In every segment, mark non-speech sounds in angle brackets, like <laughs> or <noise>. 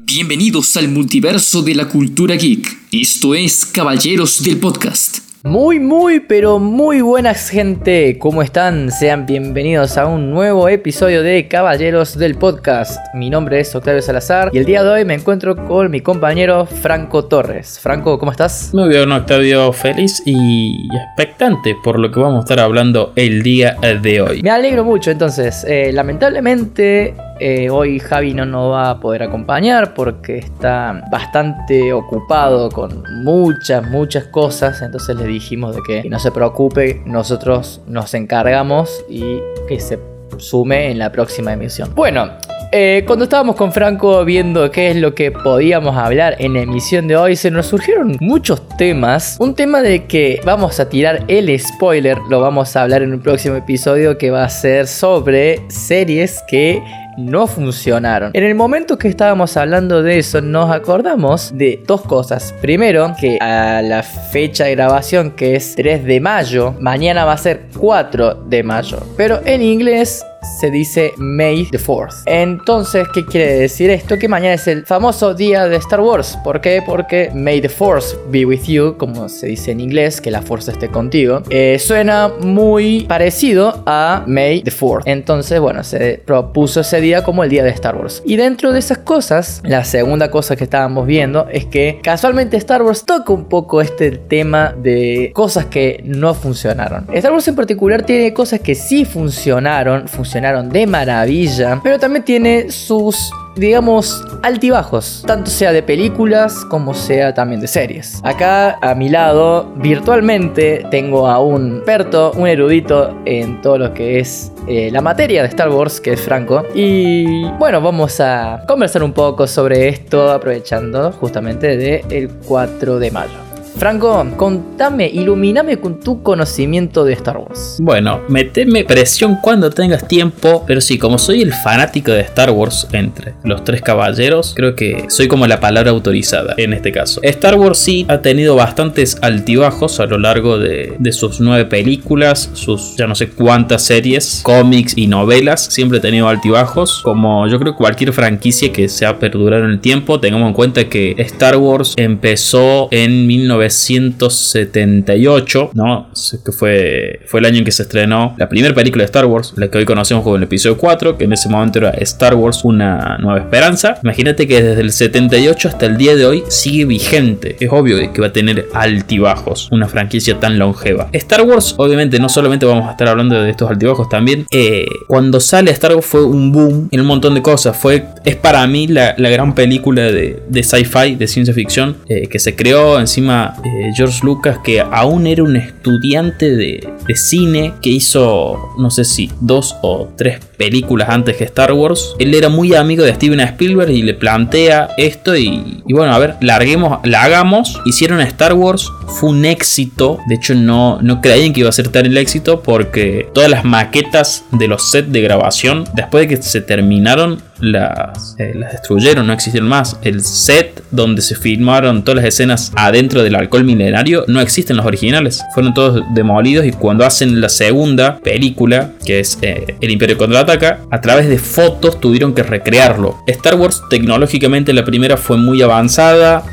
Bienvenidos al multiverso de la cultura geek. Esto es Caballeros del Podcast. Muy, muy, pero muy buenas gente. ¿Cómo están? Sean bienvenidos a un nuevo episodio de Caballeros del Podcast. Mi nombre es Octavio Salazar y el día de hoy me encuentro con mi compañero Franco Torres. Franco, ¿cómo estás? Muy bien, Octavio, feliz y expectante por lo que vamos a estar hablando el día de hoy. Me alegro mucho, entonces. Eh, lamentablemente eh, hoy Javi no nos va a poder acompañar porque está bastante ocupado con muchas, muchas cosas. Entonces le dijimos de que no se preocupe, nosotros nos encargamos y que se sume en la próxima emisión. Bueno, eh, cuando estábamos con Franco viendo qué es lo que podíamos hablar en la emisión de hoy, se nos surgieron muchos temas. Un tema de que vamos a tirar el spoiler, lo vamos a hablar en un próximo episodio que va a ser sobre series que no funcionaron. En el momento que estábamos hablando de eso, nos acordamos de dos cosas. Primero, que a la fecha de grabación, que es 3 de mayo, mañana va a ser 4 de mayo. Pero en inglés se dice May the 4th. Entonces, ¿qué quiere decir esto? Que mañana es el famoso día de Star Wars. ¿Por qué? Porque May the Force be with you, como se dice en inglés, que la fuerza esté contigo. Eh, suena muy parecido a May the 4th. Entonces, bueno, se propuso ese día como el día de Star Wars. Y dentro de esas cosas, la segunda cosa que estábamos viendo es que casualmente Star Wars toca un poco este tema de cosas que no funcionaron. Star Wars en particular tiene cosas que sí funcionaron, funcionaron funcionaron de maravilla, pero también tiene sus digamos, altibajos, tanto sea de películas como sea también de series. Acá a mi lado, virtualmente, tengo a un experto, un erudito en todo lo que es eh, la materia de Star Wars, que es Franco. Y bueno, vamos a conversar un poco sobre esto, aprovechando justamente del 4 de mayo. Franco, contame, ilumíname con tu conocimiento de Star Wars. Bueno, meteme presión cuando tengas tiempo, pero sí, como soy el fanático de Star Wars entre los tres caballeros, creo que soy como la palabra autorizada en este caso. Star Wars sí ha tenido bastantes altibajos a lo largo de, sus nueve películas, sus ya no sé cuántas series, cómics y novelas, siempre ha tenido altibajos, como yo creo que cualquier franquicia que se ha perdurado en el tiempo, tengamos en cuenta que Star Wars empezó en 19 1978, ¿no? Que fue, fue el año en que se estrenó la primera película de Star Wars, la que hoy conocemos como el episodio 4, que en ese momento era Star Wars Una Nueva Esperanza. Imagínate que desde el 78 hasta el día de hoy sigue vigente. Es obvio que va a tener altibajos una franquicia tan longeva. Star Wars, obviamente, no solamente vamos a estar hablando de estos altibajos, también eh, cuando sale Star Wars fue un boom en un montón de cosas. Fue, es para mí la, gran película de, sci-fi, de ciencia ficción, eh, que se creó encima eh, George Lucas, que aún era un estudiante de, cine, que hizo, no sé si dos o tres películas antes que Star Wars. Él era muy amigo de Steven Spielberg y le plantea esto y, bueno, a ver, larguemos, la hagamos. Hicieron Star Wars, fue un éxito. De hecho, no, no creían que iba a ser tan el éxito porque todas las maquetas de los sets de grabación, después de que se terminaron, las, eh, las destruyeron, no existieron más. El set donde se filmaron todas las escenas adentro del alcohol milenario no existen los originales. Fueron todos demolidos y cuando hacen la segunda película, que es eh, El Imperio contraataca, a través de fotos tuvieron que recrearlo. Star Wars tecnológicamente la primera fue muy avanzada.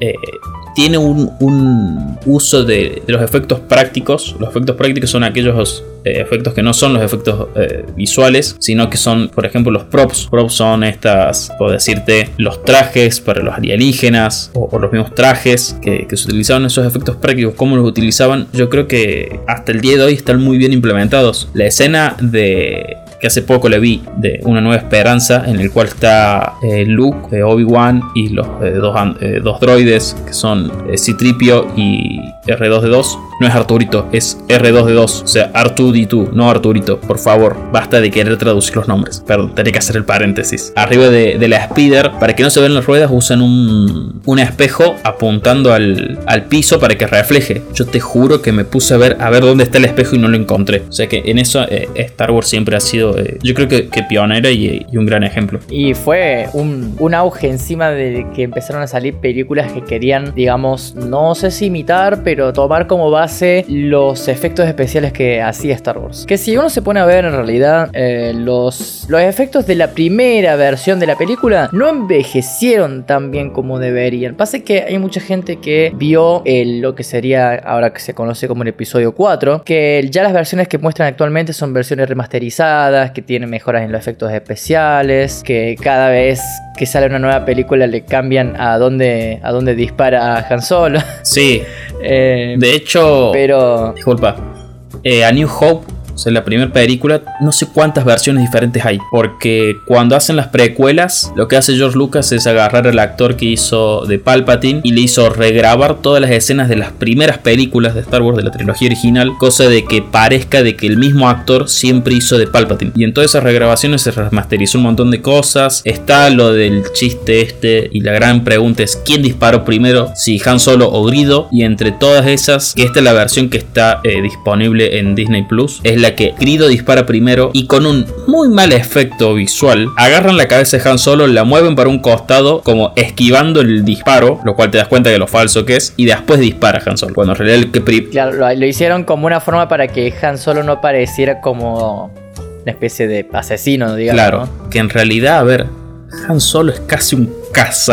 Eh, tiene un, uso de, los efectos prácticos. Los efectos prácticos son aquellos eh, efectos que no son los efectos eh, visuales, sino que son, por ejemplo, los props. Props son estas, puedo decirte, los trajes para los alienígenas o, los mismos trajes que, que, se utilizaban esos efectos prácticos, cómo los utilizaban. Yo creo que hasta el día de hoy están muy bien implementados. La escena de que hace poco le vi de Una Nueva Esperanza, en el cual está eh, Luke, eh, Obi-Wan y los eh, dos, dos, droides que son Citripio y R2D2. No es Arturito, es R2D2, o sea, R2D2, no Arturito. Por favor, basta de querer traducir los nombres. Perdón, tenía que hacer el paréntesis. Arriba de, la Spider, para que no se vean las ruedas, usan un, un espejo apuntando al, al, piso para que refleje. Yo te juro que me puse a ver, a ver dónde está el espejo y no lo encontré. O sea que en eso Star Wars siempre ha sido eh, yo creo que, que pionera y, un gran ejemplo. Y fue un, auge encima de que empezaron a salir películas que querían, digamos, no sé si imitar, pero tomar como base los efectos especiales que hacía Star Wars. Que si uno se pone a ver en realidad eh, los, los efectos de la primera versión de la película no envejecieron tan bien como deberían. Pasa que hay mucha gente que vio el, lo que sería ahora que se conoce como el episodio 4, que ya las versiones que muestran actualmente son versiones remasterizadas, que tienen mejoras en los efectos especiales, que cada vez que sale una nueva película le cambian a dónde, a dónde dispara Han Solo. Sí, <laughs> Eh, de hecho, pero disculpa, eh, A New Hope, o la primera película, no sé cuántas versiones diferentes hay, porque cuando hacen las precuelas, lo que hace George Lucas es agarrar al actor que hizo de Palpatine y le hizo regrabar todas las escenas de las primeras películas de Star Wars de la trilogía original, cosa de que parezca de que el mismo actor siempre hizo de Palpatine. Y en todas esas regrabaciones se remasterizó un montón de cosas. Está lo del chiste este y la gran pregunta es quién disparó primero, si Han Solo o Grido. Y entre todas esas, que esta es la versión que está eh, disponible en Disney Plus, es la que Grido dispara primero y con un muy mal efecto visual, agarran la cabeza de Han Solo, la mueven para un costado como esquivando el disparo, lo cual te das cuenta de lo falso que es, y después dispara Han Solo. Cuando en realidad el que claro, lo, lo hicieron como una forma para que Han Solo no pareciera como una especie de asesino, digamos. Claro, ¿no? que en realidad, a ver, Han Solo es casi un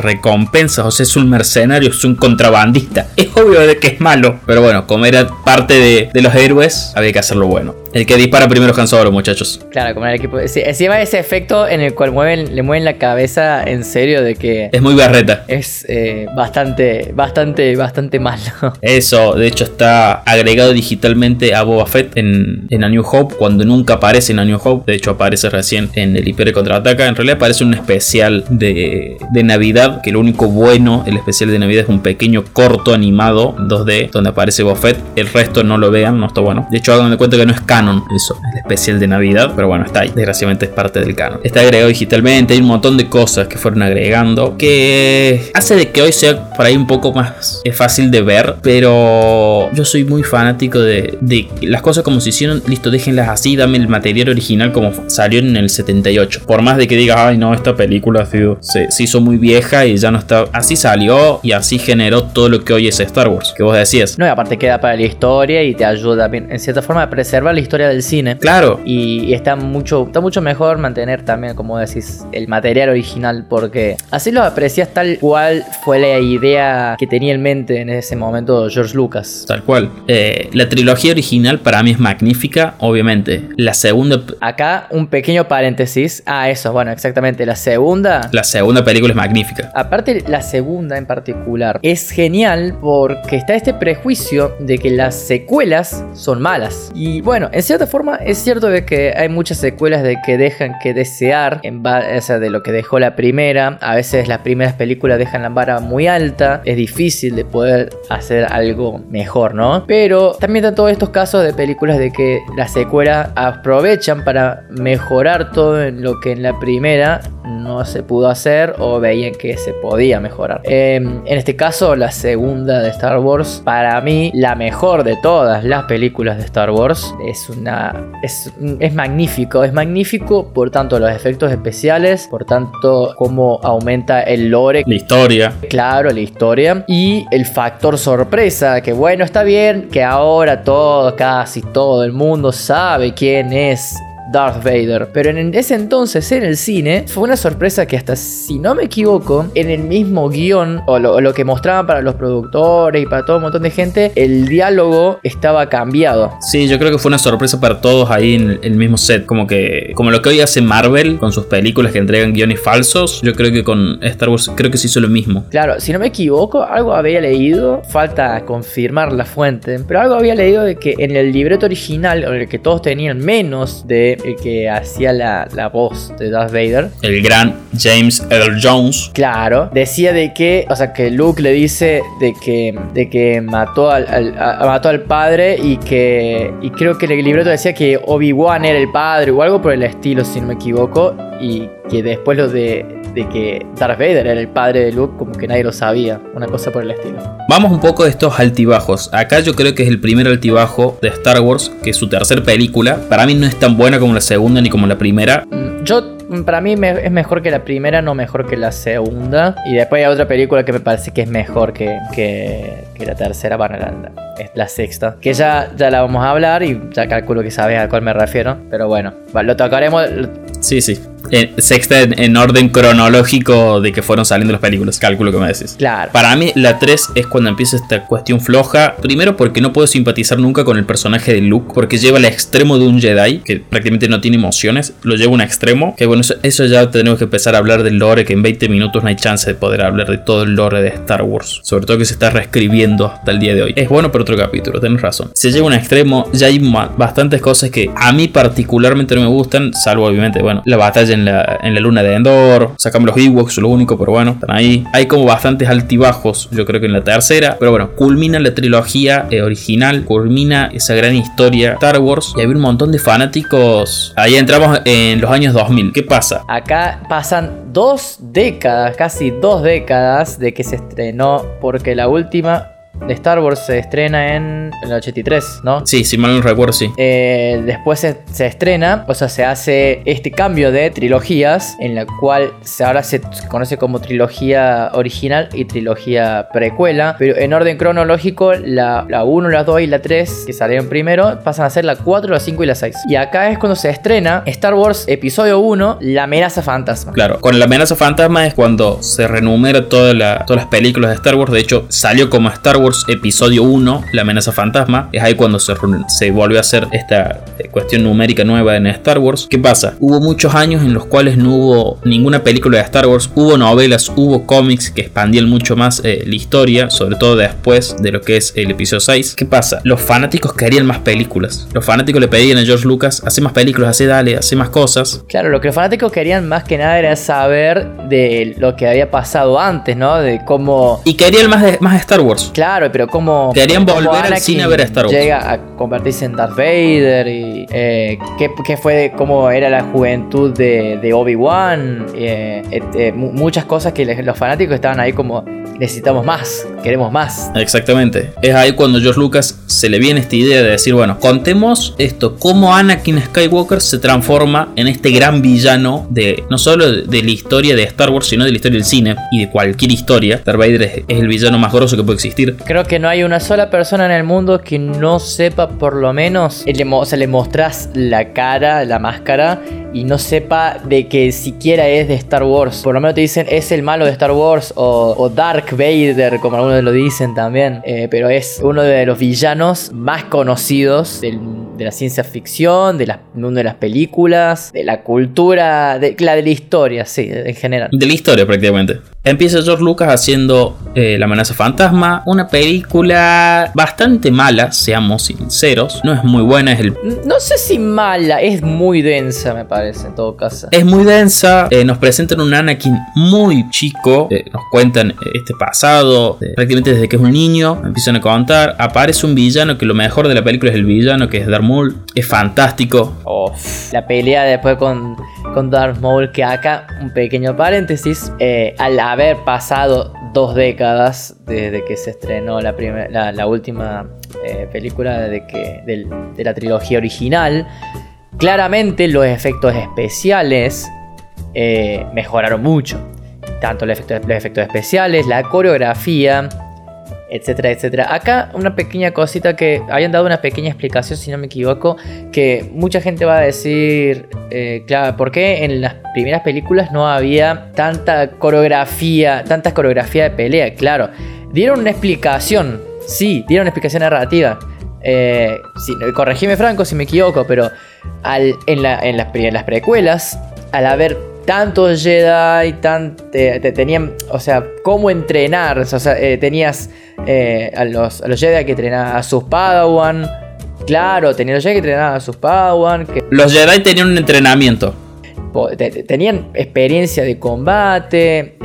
recompensas, o sea, es un mercenario, es un contrabandista. Es obvio de que es malo, pero bueno, como era parte de, de los héroes, había que hacerlo bueno. El que dispara primero es Han Solo, muchachos. Claro, como en el equipo. Sí, encima ese efecto en el cual mueven, le mueven la cabeza en serio de que Es muy berreta. es eh, bastante, bastante, bastante malo. <laughs> Eso, de hecho, está agregado digitalmente a Boba Fett en, en A New Hope, cuando nunca aparece en A New Hope. De hecho, aparece recién en el Imperio Contraataca. En realidad, aparece un especial de, de Navidad, que lo único bueno, el especial de Navidad es un pequeño corto animado 2D, donde aparece Boba Fett. El resto no lo vean, no está bueno. De hecho, hagan de cuenta que no es canon eso, el especial de Navidad, pero bueno, está ahí. Desgraciadamente es parte del canon. Está agregado digitalmente, hay un montón de cosas que fueron agregando que hace de que hoy sea por ahí un poco más eh, fácil de ver, pero yo soy muy fanático de, las cosas como se hicieron, listo, déjenlas así, dame el material original como salió en el 78. Por más de que digas, ay no, esta película se, se hizo muy vieja y ya no está, así salió y así generó todo lo que hoy es Star Wars, que vos decías. No, y aparte queda para la historia y te ayuda también, en cierta forma, a preservar la historia del cine. Claro, Y, y está mucho está mucho mejor mantener también, como decís, el material original, porque así lo aprecias tal cual fue la idea que tenía en mente en ese momento George Lucas. Tal cual. Eh, la trilogía original para mí es magnífica, obviamente. La segunda, Acá un pequeño paréntesis. Ah, eso, bueno, exactamente. La segunda. la segunda película es magnífica. Aparte, la segunda en particular es genial porque está este prejuicio de que las secuelas son malas. Y bueno, en cierta forma es cierto de que hay muchas secuelas de que dejan que desear en ba- o sea, de lo que dejó la primera. A veces las primeras películas dejan la vara muy alta. Es difícil de poder hacer algo mejor, ¿no? Pero también están todos estos casos de películas de que las secuelas aprovechan para mejorar todo en lo que en la primera no se pudo hacer o veían que se podía mejorar. Eh, en este caso, la segunda de Star Wars, para mí, la mejor de todas las películas de Star Wars, es una. es, es magnífico. Es magnífico por tanto los efectos especiales, por tanto cómo aumenta el lore La historia. claro la historia y el factor sorpresa que bueno está bien que ahora todo casi todo el mundo sabe quién es Darth Vader. Pero en ese entonces en el cine fue una sorpresa que hasta si no me equivoco, en el mismo guion o lo, que mostraban para los productores y para todo un montón de gente, el diálogo estaba cambiado. Sí, yo creo que fue una sorpresa para todos ahí en el- mismo set. Como que. Como lo que hoy hace Marvel con sus películas que entregan guiones falsos. Yo creo que con Star Wars creo que se hizo lo mismo. Claro, si no me equivoco, algo había leído, falta confirmar la fuente, pero algo había leído de que en el libreto original, o el que todos tenían menos de el que hacía la, la voz de Darth Vader, El gran James Earl Jones. claro, decía de que, o sea, que Luke le dice de que, de que mató al, al- a- mató al padre y que, y creo que el libreto decía que Obi-Wan era el padre o algo por el estilo, si no me equivoco, y que después lo de, de que Darth Vader era el padre de Luke, como que nadie lo sabía, una cosa por el estilo. Vamos un poco de estos altibajos. Acá yo creo que es el primer altibajo de Star Wars, que es su tercer película. Para mí no es tan buena como la segunda ni como la primera. Mm, Yo, mm, para mí me- es mejor que la primera, no mejor que la segunda. Y después hay otra película que me parece que es mejor que, que, que la tercera, bueno, la, es la sexta. Que ya, ya la vamos a hablar y ya calculo que sabes a cuál me refiero. Pero bueno, lo tocaremos. Sí, sí. Eh, sexta en, en orden cronológico de que fueron saliendo las películas, cálculo que me decís. Claro. Para mí, la 3 es cuando empieza esta cuestión floja. Primero, porque no puedo simpatizar nunca con el personaje de Luke, porque lleva al extremo de un Jedi, que prácticamente no tiene emociones, lo lleva a un extremo. Que bueno, eso, eso ya tenemos que empezar a hablar del lore, que en 20 minutos no hay chance de poder hablar de todo el lore de Star Wars. Sobre todo que se está reescribiendo hasta el día de hoy. Es bueno para otro capítulo, tenés razón. Se lleva a un extremo, ya hay bastantes cosas que a mí particularmente no me gustan, salvo obviamente, bueno, la batalla en en la luna de Endor, sacamos los Ewoks, lo único, pero bueno, están ahí. Hay como bastantes altibajos, yo creo que en la tercera, pero bueno, culmina la trilogía eh, original, culmina esa gran historia Star Wars y había un montón de fanáticos. Ahí entramos en los años 2000. ¿Qué pasa? Acá pasan dos décadas, casi dos décadas de que se estrenó, porque la última de Star Wars se estrena en el 83, ¿no? Sí, si mal no recuerdo, sí. Eh, después se, se estrena, o sea, se hace este cambio de trilogías, en la cual se, ahora se conoce como trilogía original y trilogía precuela, pero en orden cronológico, la, la 1, la 2 y la 3, que salieron primero, pasan a ser la 4, la 5 y la 6. Y acá es cuando se estrena Star Wars Episodio 1, La amenaza fantasma. Claro, con la amenaza fantasma es cuando se renumera toda la- todas las películas de Star Wars. De hecho, salió como Star Wars Episodio 1, la amenaza fantasma. Es ahí cuando se, se volvió a hacer esta eh, cuestión numérica nueva en Star Wars. ¿Qué pasa? Hubo muchos años en los cuales no hubo ninguna película de Star Wars. Hubo novelas, hubo cómics que expandían mucho más eh, la historia, sobre todo después de lo que es el episodio 6. ¿Qué pasa? Los fanáticos querían más películas. Los fanáticos le pedían a George Lucas, hace más películas, hace dale, hace más cosas. Claro, lo que los fanáticos querían más que nada era saber de lo que había pasado antes, ¿no? De cómo Y querían más, de, más Star Wars. Claro, pero cómo. Querían cómo volver al cine a ver a Star Wars. Llega a convertirse en Darth Vader y. eh, qué, qué fue cómo era la juventud de, de Obi-Wan. eh, eh, mu- muchas cosas que los fanáticos estaban ahí como. Necesitamos más, queremos más. Exactamente. Es ahí cuando George Lucas se le viene esta idea de decir, bueno, contemos esto, cómo Anakin Skywalker se transforma en este gran villano de no solo de, de la historia de Star Wars, sino de la historia del cine y de cualquier historia. Darth Vader es, es el villano más grosso que puede existir. Creo que no hay una sola persona en el mundo que no sepa por lo menos, le o sea, le mostrás la cara, la máscara, y no sepa de que siquiera es de Star Wars. Por lo menos te dicen es el malo de Star Wars o, Dark Vader, como algunos lo dicen también. Eh, pero es uno de los villanos más conocidos del- de la ciencia ficción, de las, mundo de las películas, de la cultura, de la de la historia, sí, en general. De la historia prácticamente. Empieza George Lucas haciendo eh, La amenaza fantasma, una película bastante mala, seamos sinceros. No es muy buena, es el No sé si mala, es muy densa, me parece, en todo caso. Es muy densa, eh, nos presentan un Anakin muy chico, eh, nos cuentan este pasado, prácticamente desde que es un niño, empiezan a contar, aparece un villano que lo mejor de la película es el villano, que es Darth Maul, es fantástico. La pelea después con, con Darth Maul, que acá, un pequeño paréntesis, eh, al haber pasado dos décadas desde que se estrenó la, la, última eh, película de, que, de la trilogía original, claramente los efectos especiales eh, mejoraron mucho. Tanto los efectos, los efectos especiales, la coreografía, etcétera, etcétera. Acá una pequeña cosita que habían dado una pequeña explicación, si no me equivoco, que mucha gente va a decir, eh, claro, ¿por qué en las primeras películas no había tanta coreografía, tanta coreografía de pelea? Claro, dieron una explicación, sí, dieron una explicación narrativa. Eh, corregime Franco si me equivoco, pero al- en, la- en las, en las precuelas, al haber tantos Jedi, tan, te- te tenían, o sea, cómo entrenar, o sea, eh, tenías eh, a, los, a los Jedi que entrenaban a sus Padawan, claro, tenían los Jedi que entrenaban a sus Padawan, que Los Jedi tenían un entrenamiento. tenían experiencia de combate,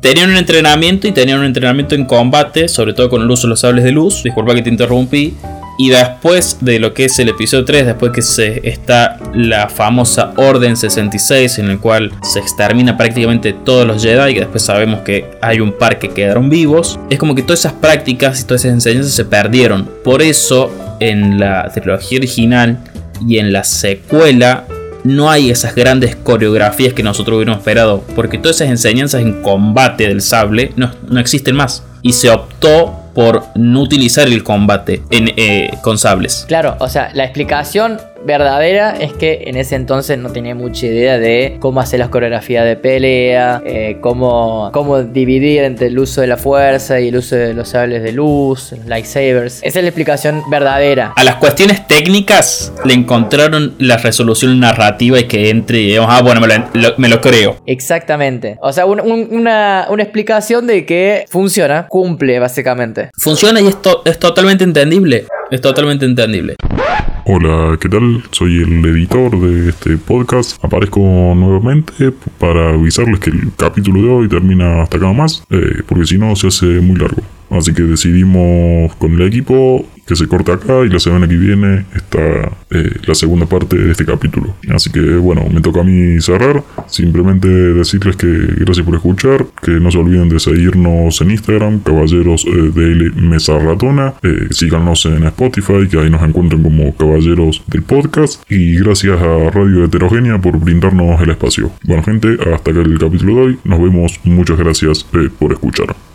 Tenían un entrenamiento y tenían un entrenamiento en combate, sobre todo con el uso de los sables de luz. Disculpa que te interrumpí. Y después de lo que es el episodio 3, después que se está la famosa Orden 66, en el cual se extermina prácticamente todos los Jedi, y después sabemos que hay un par que quedaron vivos, es como que todas esas prácticas y todas esas enseñanzas se perdieron. Por eso, en la trilogía original y en la secuela, no hay esas grandes coreografías que nosotros hubiéramos esperado, porque todas esas enseñanzas en combate del sable no, no existen más. Y se optó por no utilizar el combate en, eh, con sables. Claro, o sea, la explicación verdadera es que en ese entonces no tenía mucha idea de cómo hacer las coreografías de pelea, eh, cómo, cómo dividir entre el uso de la fuerza y el uso de los sables de luz, los lightsabers. Esa es la explicación verdadera. A las cuestiones técnicas le encontraron la resolución narrativa y que entre y digamos, ah, bueno, me lo, creo. Exactamente. O sea, una, una explicación de que funciona, cumple básicamente. Funciona y esto es totalmente entendible. Es totalmente entendible. Hola, ¿qué tal? Soy el editor de este podcast. Aparezco nuevamente para avisarles que el capítulo de hoy termina hasta acá más, eh, porque si no se hace muy largo. Así que decidimos con el equipo que se corta acá y la semana que viene está eh, la segunda parte de este capítulo. Así que bueno, me toca a mí cerrar. Simplemente decirles que gracias por escuchar, que no se olviden de seguirnos en Instagram, Caballeros eh, de Mesa Ratona. Eh, síganos en Spotify, que ahí nos encuentran como Caballeros del Podcast. Y gracias a Radio Heterogénea por brindarnos el espacio. Bueno gente, hasta acá el capítulo de hoy. Nos vemos. Muchas gracias por escuchar.